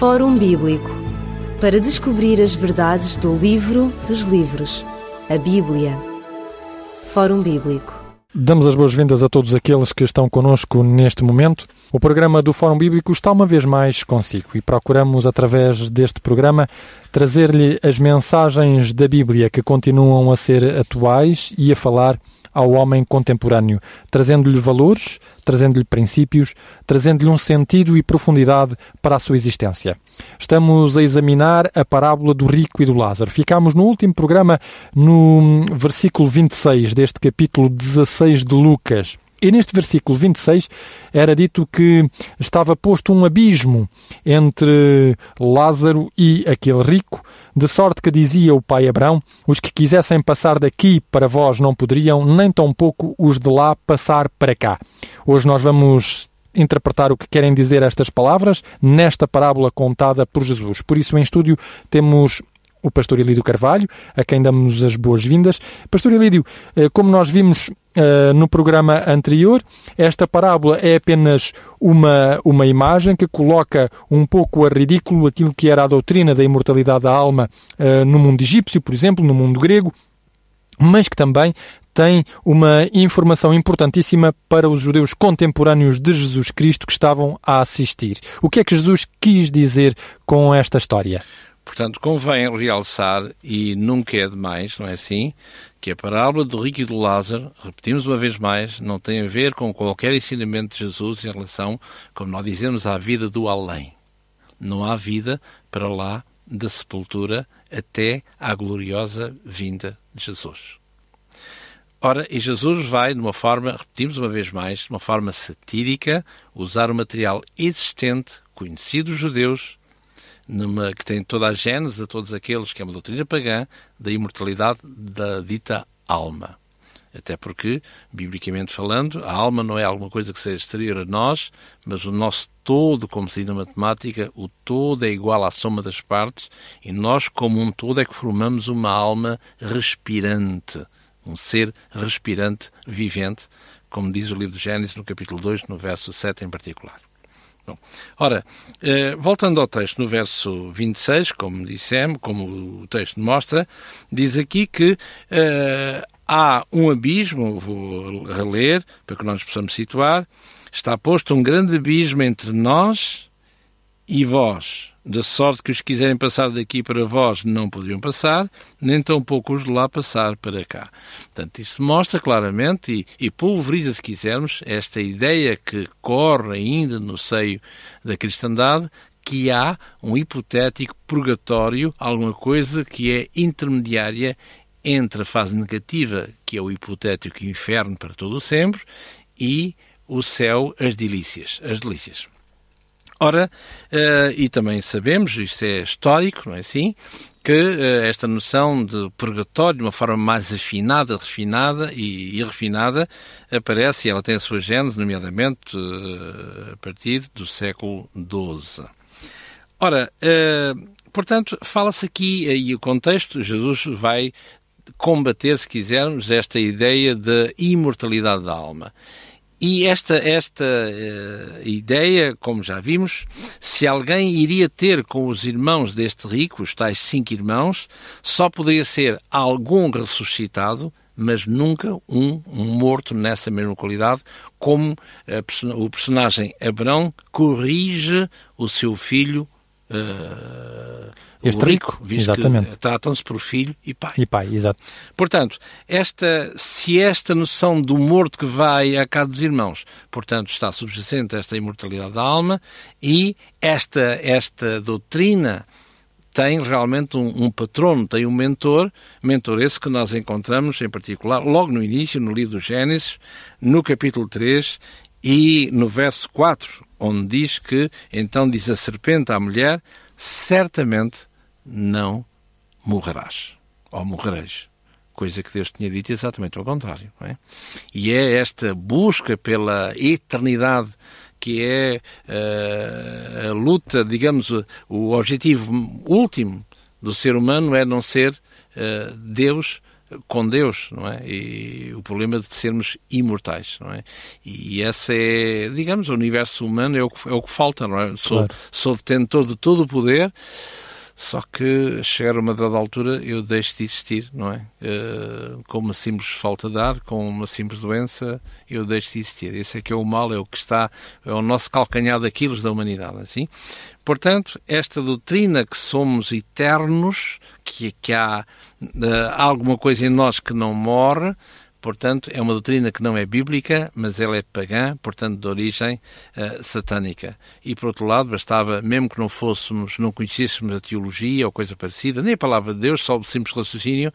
Fórum Bíblico para descobrir as verdades do livro dos livros, a Bíblia. Fórum Bíblico. Damos as boas-vindas a todos aqueles que estão conosco neste momento. O programa do Fórum Bíblico está uma vez mais consigo e procuramos, através deste programa, trazer-lhe as mensagens da Bíblia que continuam a ser atuais e a falar ao homem contemporâneo, trazendo-lhe valores, trazendo-lhe princípios, trazendo-lhe um sentido e profundidade para a sua existência. Estamos a examinar a parábola do rico e do Lázaro. Ficámos no último programa no versículo 26 deste capítulo 16 de Lucas. E neste versículo 26 era dito que estava posto um abismo entre Lázaro e aquele rico, de sorte que dizia o pai Abraão: os que quisessem passar daqui para vós não poderiam, nem tampouco os de lá passar para cá. Hoje nós vamos interpretar o que querem dizer estas palavras nesta parábola contada por Jesus. Por isso, em estúdio, temos o pastor Elídio Carvalho, a quem damos as boas-vindas. Pastor Elídio, eh, como nós vimos Uh, no programa anterior. Esta parábola é apenas uma, uma imagem que coloca um pouco a ridículo aquilo que era a doutrina da imortalidade da alma uh, no mundo egípcio, por exemplo, no mundo grego, mas que também tem uma informação importantíssima para os judeus contemporâneos de Jesus Cristo que estavam a assistir. O que é que Jesus quis dizer com esta história? Portanto, convém realçar, e nunca é demais, não é assim, que a parábola do rico e do Lázaro, repetimos uma vez mais, não tem a ver com qualquer ensinamento de Jesus em relação, como nós dizemos, à vida do além. Não há vida para lá da sepultura até à gloriosa vinda de Jesus. Ora, e Jesus vai, de uma forma, repetimos uma vez mais, de uma forma satírica, usar o material existente, conhecido dos judeus, numa, que tem toda a gênese a todos aqueles que é uma doutrina pagã da imortalidade da dita alma. Até porque, biblicamente falando, a alma não é alguma coisa que seja exterior a nós, mas o nosso todo, como se diz na matemática, o todo é igual à soma das partes, e nós, como um todo, é que formamos uma alma respirante, um ser respirante, vivente, como diz o livro de Gênesis no capítulo 2, no verso 7 em particular. Bom, ora, eh, voltando ao texto, no verso 26, como dissemos, como o texto mostra, diz aqui que eh, há um abismo, vou reler para que nós possamos situar, está posto um grande abismo entre nós e vós, de sorte que os que quiserem passar daqui para vós não poderiam passar, nem tampouco os de lá passar para cá. Portanto, isso mostra claramente e, e pulveriza, se quisermos, esta ideia que corre ainda no seio da cristandade, que há um hipotético purgatório, alguma coisa que é intermediária entre a fase negativa, que é o hipotético inferno para todo o sempre, e o céu, as delícias. As delícias. Ora, uh, e também sabemos, isto é histórico, não é assim, que uh, esta noção de purgatório, de uma forma mais afinada, refinada e, e refinada, aparece e ela tem a sua gênese, nomeadamente uh, a partir do século XII. Ora, portanto, fala-se aqui, e o contexto, Jesus vai combater, se quisermos, esta ideia de imortalidade da alma. E esta, esta uh, ideia, como já vimos, se alguém iria ter com os irmãos deste rico, os tais cinco irmãos, só poderia ser algum ressuscitado, mas nunca um, um morto nessa mesma qualidade, como uh, o personagem Abrão corrige o seu filho uh, este rico, rico exatamente. tratam-se por filho e pai. E pai, exato. Portanto, esta, se esta noção do morto que vai à casa dos irmãos, portanto, está subjacente a esta imortalidade da alma e esta, esta doutrina tem realmente um, um, patrono, tem um mentor, mentor esse que nós encontramos, em particular, logo no início, no livro do Gênesis, no capítulo 3 e no verso 4, onde diz que, então diz a serpente à mulher, certamente não morrerás, ou morrereis. Coisa que Deus tinha dito exatamente ao contrário. É? E é esta busca pela eternidade que é uh, a luta, digamos, o objetivo último do ser humano é não ser uh, Deus com Deus, não é? E o problema de sermos imortais, não é? E essa é, digamos, o universo humano é o que, é o que falta, não é? Sou, claro. sou detentor de todo o poder, só que chegar a uma dada altura eu deixo de existir, não é? Uh, com uma simples falta de ar, com uma simples doença, eu deixo de existir. Esse é que é o mal, é o que está, é o nosso calcanhar daquilo da humanidade, assim. Portanto, esta doutrina que somos eternos, que, que há uh, alguma coisa em nós que não morre, Portanto, é uma doutrina que não é bíblica, mas ela é pagã, portanto, de origem uh, satânica. E, por outro lado, bastava, mesmo que não fôssemos, não conhecêssemos a teologia ou coisa parecida, nem a palavra de Deus, só o simples raciocínio,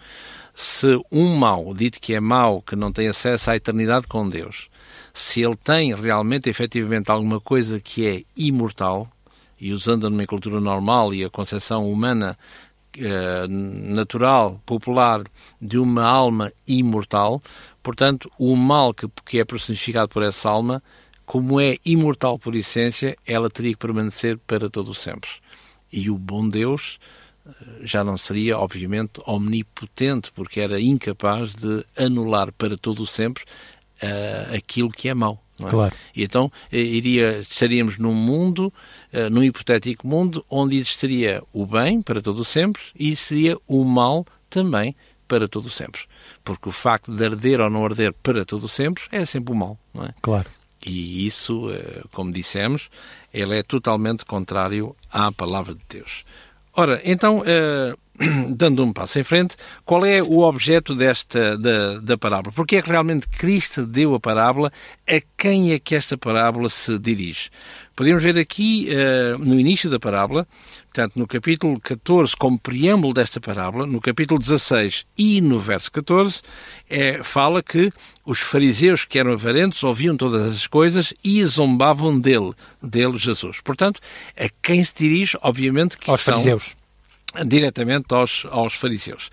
se um mau, dito que é mau, que não tem acesso à eternidade com Deus, se ele tem realmente, efetivamente, alguma coisa que é imortal, e usando a nomenclatura normal e a concepção humana eh, natural, popular, de uma alma imortal. Portanto, o mal que, que é personificado por essa alma, como é imortal por essência, ela teria que permanecer para todo o sempre. E o bom Deus eh, já não seria, obviamente, omnipotente, porque era incapaz de anular para todo o sempre uh, aquilo que é mau. É? Claro. E então iria, estaríamos num mundo eh, num hipotético mundo onde existiria o bem para todo sempre e seria o mal também para todo sempre. Porque o facto de arder ou não arder para todo sempre é sempre o mal, não é? Claro. E isso, eh, como dissemos, ele é totalmente contrário à palavra de Deus. Ora, então, uh, dando um passo em frente, qual é o objeto desta da, da parábola? Porque é que realmente Cristo deu a parábola? A quem é que esta parábola se dirige? Podemos ver aqui, uh, no início da parábola, portanto, no capítulo 14, como preâmbulo desta parábola, no capítulo 16 e no verso 14, é, fala que os fariseus que eram avarentes ouviam todas as coisas e zombavam dele, dele Jesus. Portanto, a quem se dirige, obviamente, que aos são fariseus. Diretamente aos, aos fariseus.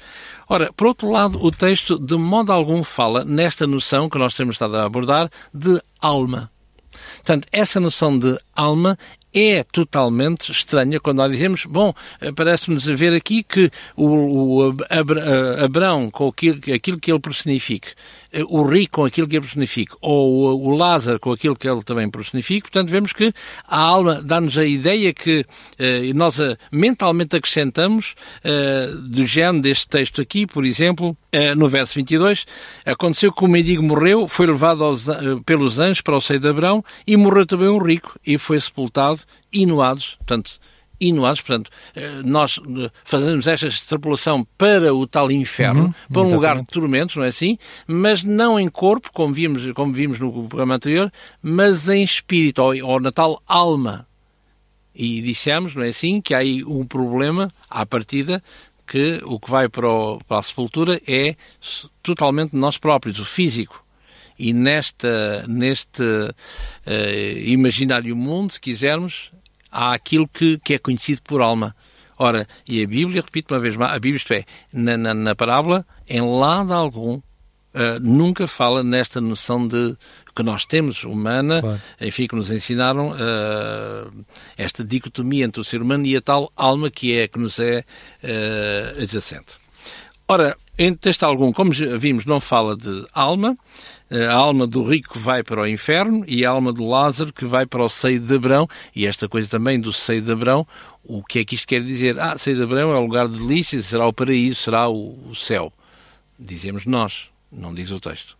Ora, por outro lado, o texto de modo algum fala nesta noção que nós temos estado a abordar de alma. Portanto, essa noção de alma é totalmente estranha quando nós dizemos, bom, eh, parece-nos ver aqui que o, o Abraão, com aquilo, aquilo que ele personifica, eh, o rico com aquilo que ele personifica, ou o Lázaro com aquilo que ele também personifica, portanto vemos que a alma dá-nos a ideia que eh, nós mentalmente acrescentamos eh, do género deste texto aqui, por exemplo, eh, no verso 22, aconteceu que o mendigo morreu, foi levado aos, eh, pelos anjos para o seio de Abraão e morreu também um rico e foi sepultado, inuados, portanto, inuados. Portanto, eh, nós eh, fazemos esta extrapolação para o tal inferno, uhum, para um exatamente. lugar de tormentos, não é assim? Mas não em corpo, como vimos, como vimos no programa anterior, mas em espírito, ou, ou na tal alma. E dissemos, não é assim, que há aí um problema à partida que o que vai para, o, para a sepultura é totalmente nós próprios, o físico. E nesta, neste uh, imaginário mundo, se quisermos, há aquilo que, que é conhecido por alma. Ora, e a Bíblia, repito uma vez mais, a Bíblia, isto é, na, na, na parábola, em lado algum, uh, nunca fala nesta noção de que nós temos humana, claro. enfim, que nos ensinaram uh, esta dicotomia entre o ser humano e a tal alma que é que nos é uh, adjacente. Ora, em texto algum, como vimos, não fala de alma, a alma do rico vai para o inferno e a alma do Lázaro que vai para o seio de Abrão. E esta coisa também do seio de Abrão, o que é que isto quer dizer? Ah, seio de Abrão é o lugar de delícia, será o paraíso, será o, o céu. Dizemos nós, não diz o texto.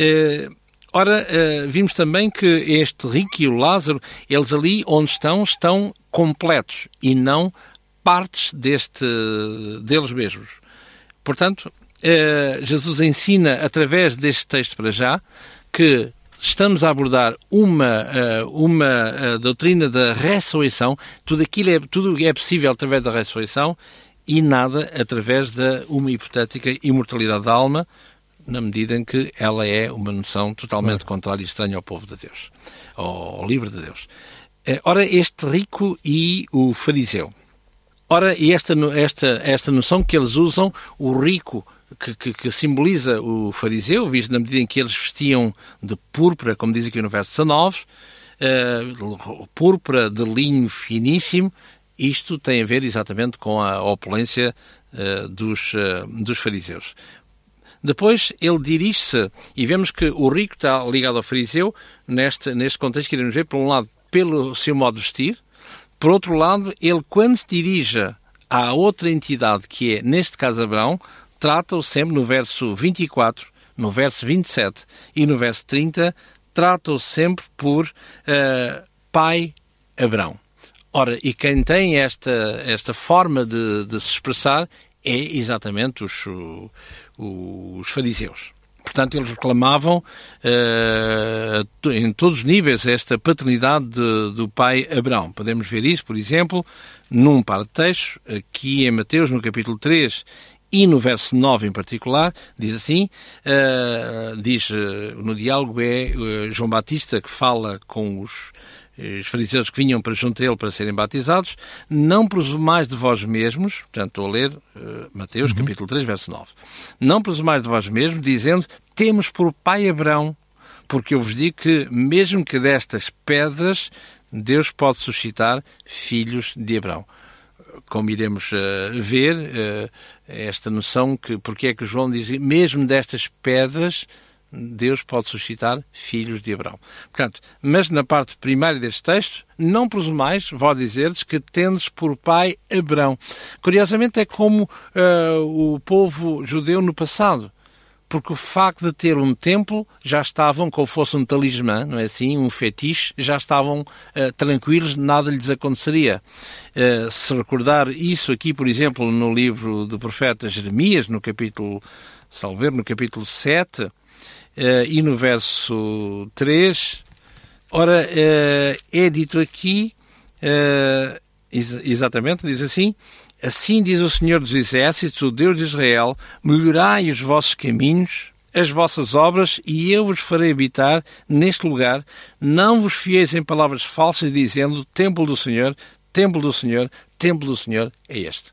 Uh, ora, uh, vimos também que este rico e o Lázaro, eles ali onde estão, estão completos e não partes deste, deles mesmos. Portanto, eh, Jesus ensina, através deste texto para já, que estamos a abordar uma, eh, uma eh, doutrina da ressurreição, tudo aquilo é, tudo é possível através da ressurreição e nada através da uma hipotética imortalidade da alma, na medida em que ela é uma noção totalmente contrária e estranha ao povo de Deus, ao, ao livro de Deus. Ora, este rico e o fariseu. Ora, e esta, esta, esta noção que eles usam, o rico que, que, que, simboliza o fariseu, visto na medida em que eles vestiam de púrpura, como diz aqui no verso 19, uh, púrpura de linho finíssimo, isto tem a ver exatamente com a opulência uh, dos, uh, dos fariseus. Depois ele dirige-se, e vemos que o rico está ligado ao fariseu, neste, neste contexto que iremos ver, por um lado, pelo seu modo de vestir, por outro lado, ele, quando se dirige à outra entidade, que é, neste caso, Abraão, trata-o sempre no verso 24, no verso 27 e no verso 30, trata-o sempre por uh, pai Abraão. Ora, e quem tem esta, esta forma de, de se expressar é exatamente os, os fariseus. Portanto, eles reclamavam uh, em todos os níveis esta paternidade de, do pai Abraão. Podemos ver isso, por exemplo, num par de textos, aqui em Mateus, no capítulo 3 e no verso 9 em particular, diz assim, uh, diz uh, no diálogo é João Batista que fala com os os fariseus que vinham para junto a ele para serem batizados, não presumais de vós mesmos, portanto estou a ler uh, Mateus uhum. capítulo 3, verso 9, não presumais de vós mesmos, dizendo, temos por pai Abraão, porque eu vos digo que mesmo que destas pedras Deus pode suscitar filhos de Abraão. Como iremos uh, ver, uh, esta noção que, porque é que João diz, mesmo destas pedras Deus pode suscitar filhos de Abraão. Portanto, mas na parte primária deste texto, não presumais, vou dizer-lhes que tendes por pai Abraão. Curiosamente é como uh, o povo judeu no passado porque o facto de ter um templo já estavam, como fosse um talismã, não é assim, um fetiche, já estavam uh, tranquilos, nada lhes aconteceria. Uh, se recordar isso aqui, por exemplo, no livro do profeta Jeremias, no capítulo, salver, no capítulo 7, Uh, e no verso 3, ora, é dito aqui, ex exatamente, diz assim: Assim diz o Senhor dos Exércitos, o Deus de Israel: melhorai os vossos caminhos, as vossas obras, e eu vos farei habitar neste lugar. Não vos fieis em palavras falsas, dizendo: Templo do Senhor, Templo do Senhor, Templo do Senhor é este.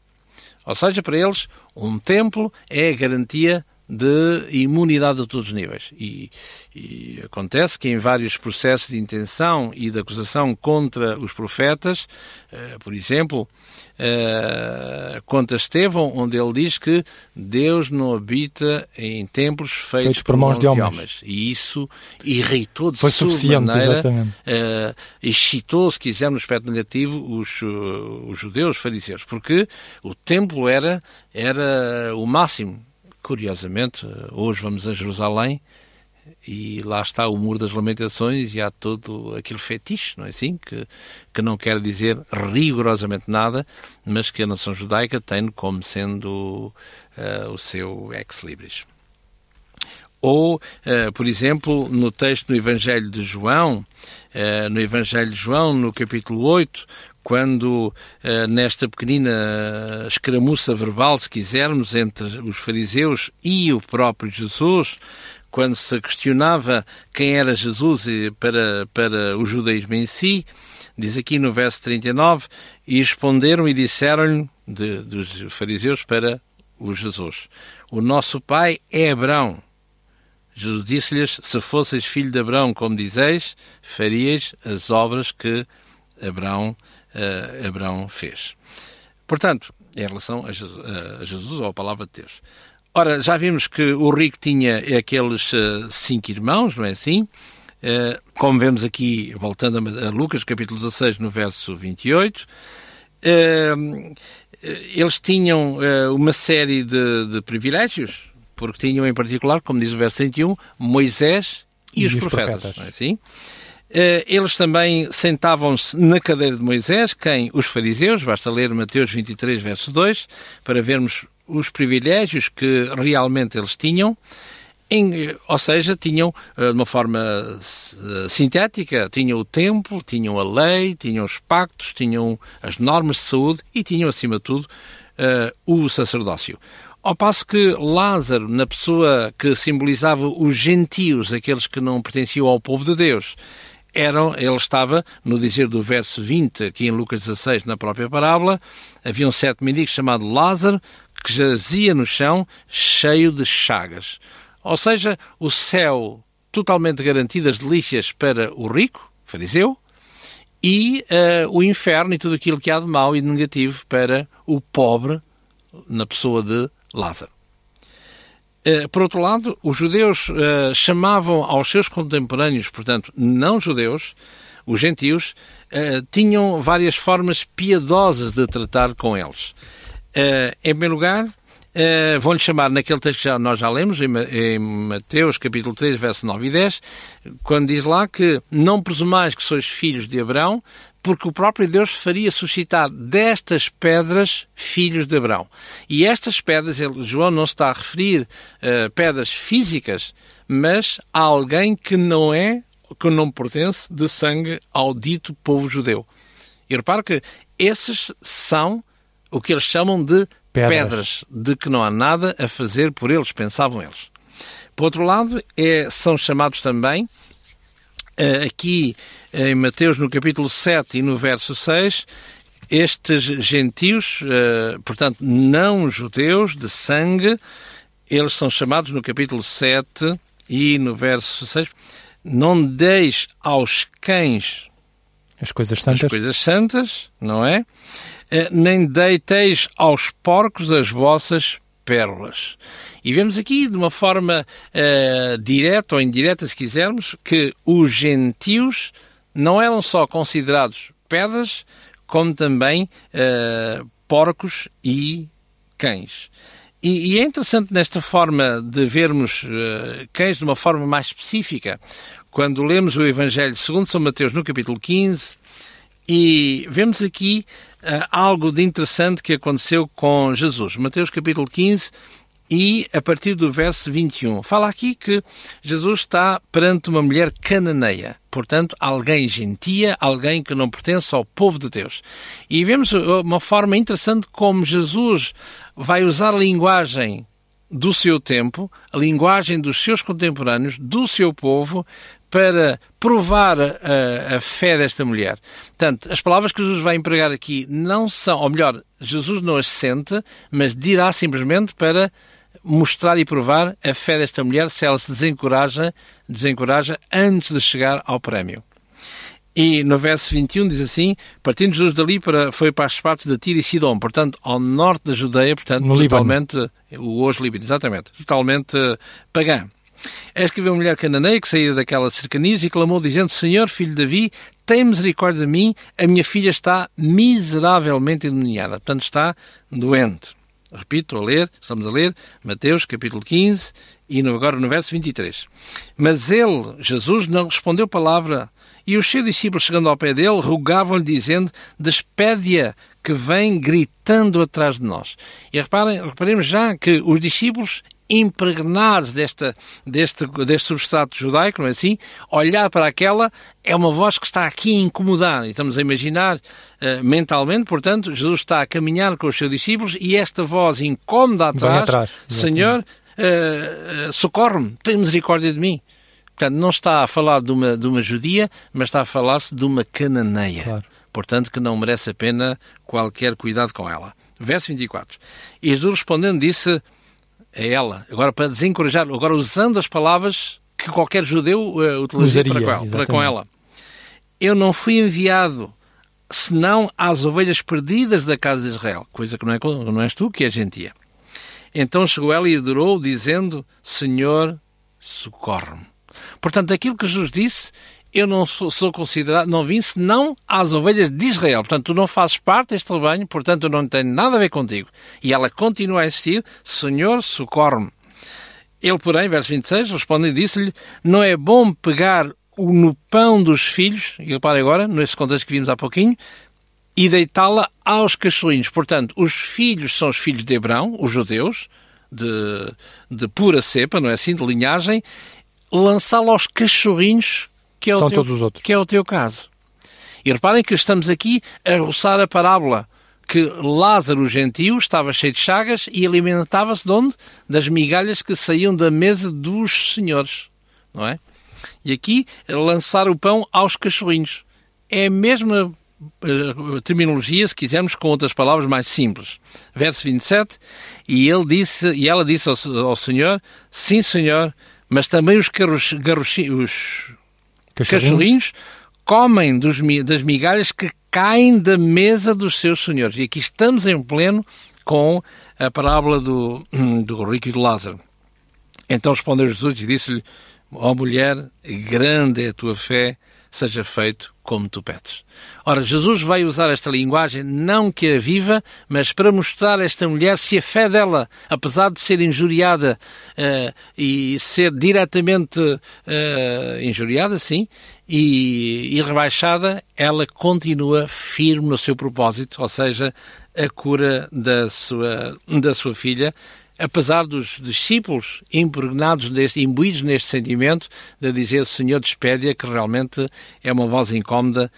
Ou seja, para eles, um templo é a garantia de imunidade a todos os níveis. E, e, acontece que em vários processos de intenção e de acusação contra os profetas, uh, por exemplo, uh, contra Estevão, onde ele diz que Deus não habita em templos feitos, feitos por mãos de homens. homens. E isso irritou de Foi suficiente, maneira, exatamente. Uh, excitou, se quiser, no aspecto negativo, os, os judeus, os fariseus, porque o templo era, era o máximo curiosamente, hoje vamos a Jerusalém e lá está o Muro das Lamentações e há todo aquele fetiche, não é assim? Que, que não quer dizer rigorosamente nada, mas que a nação judaica tem como sendo uh, o seu ex-libris. Ou, uh, por exemplo, no texto do Evangelho de João, uh, no Evangelho de João, no capítulo 8, quando uh, nesta pequenina escaramuça verbal, se quisermos, entre os fariseus e o próprio Jesus, quando se questionava quem era Jesus para, para o judaísmo em si, diz aqui no verso 39, e responderam e disseram-lhe, dos fariseus para o Jesus, o nosso pai é Abraão. Jesus disse-lhes, se fosseis filho de Abraão, como dizeis, faríeis as obras que Abraão uh, Abraão fez. Portanto, em relação a Jesus, a Jesus, ou a palavra de Deus. Ora, já vimos que o rico tinha aqueles uh, cinco irmãos, não é assim? Como vemos aqui, voltando a, Lucas, capítulo 16, no verso 28, uh, eles tinham uma série de, de, privilégios, porque tinham em particular, como diz o verso 31, Moisés e, e os, os, profetas, profetas. não é assim? Eh, eles também sentavam-se na cadeira de Moisés, quem? Os fariseus, basta ler Mateus 23, verso 2, para vermos os privilégios que realmente eles tinham. Em, ou seja, tinham, eh, de uma forma eh, sintética, tinham o templo, tinham a lei, tinham os pactos, tinham as normas de saúde e tinham, acima de tudo, o sacerdócio. Ao passo que Lázaro, na pessoa que simbolizava os gentios, aqueles que não pertenciam ao povo de Deus, eram, ele estava, no dizer do verso 20, aqui em Lucas 16, na própria parábola, havia um certo mendigo chamado Lázaro que jazia no chão cheio de chagas. Ou seja, o céu totalmente garantido as delícias para o rico, fariseu, e uh, o inferno e tudo aquilo que há de mau e de negativo para o pobre, na pessoa de Lázaro. Eh, por outro lado, os judeus uh, chamavam aos seus contemporâneos, portanto, não judeus, os gentios, uh, tinham várias formas piedosas de tratar com eles. Em primeiro lugar, Uh, Vão-lhe chamar naquele texto que já, nós já lemos, em, em, Mateus capítulo 3, verso 9 e 10, quando diz lá que não presumais que sois filhos de Abraão, porque o próprio Deus faria suscitar destas pedras filhos de Abraão. E estas pedras, ele, João não está a referir uh, pedras físicas, mas a alguém que não é, que não pertence de sangue ao dito povo judeu. E repare que esses são o que eles chamam de pedras. pedras, de que não há nada a fazer por eles, pensavam eles. Por outro lado, é, são chamados também, eh, aqui em Mateus, no capítulo 7 e no verso 6, estes gentios, eh, portanto, não judeus de sangue, eles são chamados no capítulo 7 e no verso 6, não deis aos cães as coisas santas, as coisas santas não é? Eh, nem deiteis aos porcos as vossas pérolas. E vemos aqui, de uma forma uh, direta ou indireta, se quisermos, que os gentios não eram só considerados pedras, como também uh, porcos e cães. E, e, é interessante nesta forma de vermos uh, cães de uma forma mais específica, quando lemos o Evangelho segundo São Mateus no capítulo 15, e vemos aqui algo de interessante que aconteceu com Jesus. Mateus capítulo 15 e a partir do verso 21. Fala aqui que Jesus está perante uma mulher cananeia, portanto, alguém gentia, alguém que não pertence ao povo de Deus. E vemos uma forma interessante como Jesus vai usar a linguagem do seu tempo, a linguagem dos seus contemporâneos, do seu povo, para provar a, a, fé desta mulher. Portanto, as palavras que Jesus vai empregar aqui não são, ou melhor, Jesus não as sente, mas dirá simplesmente para mostrar e provar a fé desta mulher se ela se desencoraja, desencoraja antes de chegar ao prémio. E no verso 21 diz assim: Partindo Jesus dali, para, foi para as partes de Tiro e Sidom, portanto, ao norte da Judeia, portanto, no totalmente, Líbano. o hoje Líbano, exatamente, totalmente uh, pagã. Que viu uma mulher cananeia que saía daquelas cercanias e clamou, dizendo: Senhor, filho de Davi, tem misericórdia de mim, a minha filha está miseravelmente endemoniada. Portanto, está doente. Repito, a ler, estamos a ler Mateus capítulo 15 e agora no verso 23. Mas ele, Jesus, não respondeu palavra e os seus discípulos, chegando ao pé dele, rogavam-lhe, dizendo: Despede-a, que vem gritando atrás de nós. E reparem, reparemos já que os discípulos impregnados desta, deste, deste substrato judaico, não é assim? Olhar para aquela é uma voz que está aqui a incomodar. E estamos a imaginar uh, mentalmente, portanto, Jesus está a caminhar com os seus discípulos e esta voz incómoda atrás, atrás Senhor, uh, socorre-me, tem misericórdia de mim. Portanto, não está a falar de uma, de uma judia, mas está a falar-se de uma cananeia. Claro. Portanto, que não merece a pena qualquer cuidado com ela. Verso 24. E Jesus respondendo disse a ela, agora para desencorajar, agora usando as palavras que qualquer judeu uh, utilizaria para, com ela, para com ela. Eu não fui enviado senão às ovelhas perdidas da casa de Israel, coisa que não, é, não és tu que é gentia. Então chegou ela e adorou, dizendo: Senhor, socorre-me. Portanto, aquilo que Jesus disse eu não sou, sou, considerado, não vim senão às ovelhas de Israel. Portanto, tu não fazes parte deste rebanho, portanto, eu não tenho nada a ver contigo. E ela continua a insistir, Senhor, socorre-me. Ele, porém, verso 26, responde e disse-lhe, não é bom pegar no pão dos filhos, e repare agora, nesse contexto que vimos há pouquinho, e deitá-la aos cachorrinhos. Portanto, os filhos são os filhos de Hebrão, os judeus, de, de pura cepa, não é assim, de linhagem, lançá-la aos cachorrinhos que é São teu, todos os outros. Que é o teu caso. E reparem que estamos aqui a roçar a parábola que Lázaro o gentio estava cheio de chagas e alimentava-se de onde? Das migalhas que saíam da mesa dos senhores, não é? E aqui, lançar o pão aos cachorrinhos. É a mesma uh, terminologia, se quisermos, com outras palavras mais simples. Verso 27, e, ele disse, e ela disse ao, ao Senhor, sim, Senhor, mas também os, carros, os cachorrinhos, cachorrinhos comem dos, das migalhas que caem da mesa dos seus senhores. E aqui estamos em pleno com a parábola do, do rico e do Lázaro. Então respondeu Jesus e disse-lhe, ó oh, mulher, grande é a tua fé, seja feito como tu pedes. Ora, Jesus vai usar esta linguagem não que a viva, mas para mostrar a esta mulher se a fé dela, apesar de ser injuriada uh, e ser diretamente uh, injuriada, sim, e, e rebaixada, ela continua firme no seu propósito, ou seja, a cura da sua, da sua filha, apesar dos discípulos impregnados, deste, imbuídos neste sentimento, de dizer Senhor despede que realmente é uma voz incómoda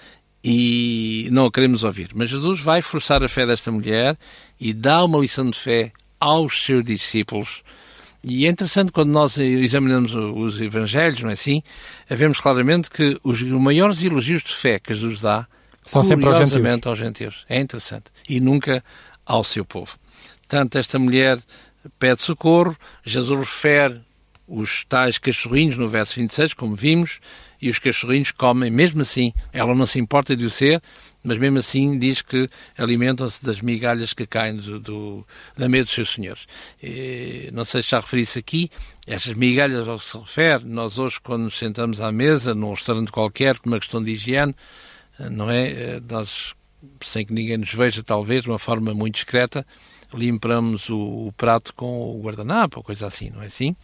e não a queremos ouvir. Mas Jesus vai forçar a fé desta mulher e dá uma lição de fé aos seus discípulos. E é interessante quando nós examinamos os evangelhos, não é assim? Vemos claramente que os maiores elogios de fé que Jesus dá são sempre aos gentios. aos gentios. É interessante. E nunca ao seu povo. Tanto esta mulher pede socorro, Jesus refere os tais cachorrinhos no verso 26, como vimos, e os cachorrinhos comem, mesmo assim, ela não se importa de o ser, mas mesmo assim diz que alimentam-se das migalhas que caem do, do, da mesa dos seus senhores. E, não sei se já referi isso aqui, estas migalhas ao que se refere, nós hoje quando nos sentamos à mesa, num restaurante qualquer, por uma questão de higiene, não é? Eh, nós, sem que ninguém nos veja, talvez, de uma forma muito discreta, limpamos o, o prato com o guardanapo ou coisa assim, não é assim?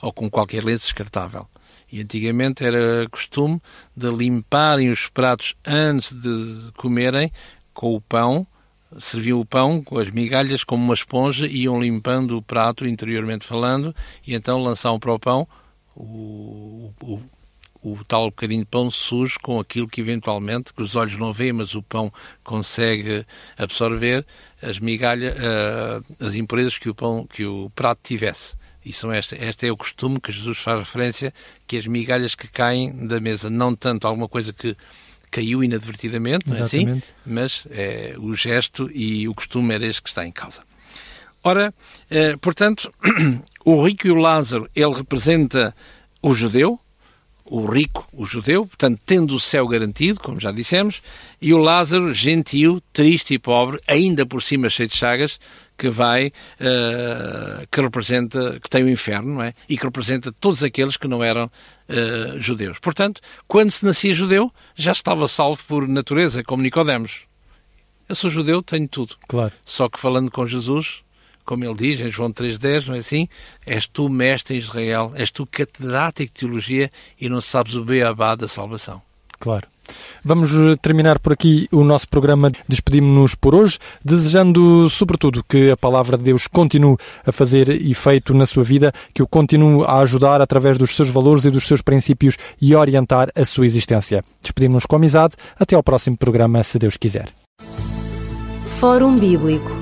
Ou com qualquer lenço descartável. E antigamente era costume de limparem os pratos antes de comerem com o pão, serviam o pão com as migalhas como uma esponja, iam limpando o prato interiormente falando e então lançavam para o pão o, o, o tal bocadinho de pão sujo com aquilo que eventualmente, que os olhos não veem, mas o pão consegue absorver, as migalhas, uh, as impurezas que o pão, que o prato tivesse. E são esta, este é o costume que Jesus faz referência, que as migalhas que caem da mesa, não tanto alguma coisa que caiu inadvertidamente, não é assim? mas é, o gesto e o costume era este que está em causa. Ora, eh, portanto, o rico e o Lázaro, ele representa o judeu, o rico, o judeu, portanto, tendo o céu garantido, como já dissemos, e o Lázaro, gentil, triste e pobre, ainda por cima cheio de chagas, que vai, uh, que representa, que tem o inferno, não é? E que representa todos aqueles que não eram uh, judeus. Portanto, quando se nascia judeu, já estava salvo por natureza, como Nicodemos. Eu sou judeu, tenho tudo. Claro. Só que falando com Jesus, como ele diz em João 3,10, não é assim? És tu mestre em Israel, és tu catedrático de teologia e não sabes o beabá da salvação. Claro. Vamos eh, terminar por aqui o nosso programa. Despedimos-nos por hoje, desejando, sobretudo, que a palavra de Deus continue a fazer efeito na sua vida, que o continue a ajudar através dos seus valores e dos seus princípios e orientar a sua existência. Despedimos-nos com amizade. Até ao próximo programa, se Deus quiser. Fórum Bíblico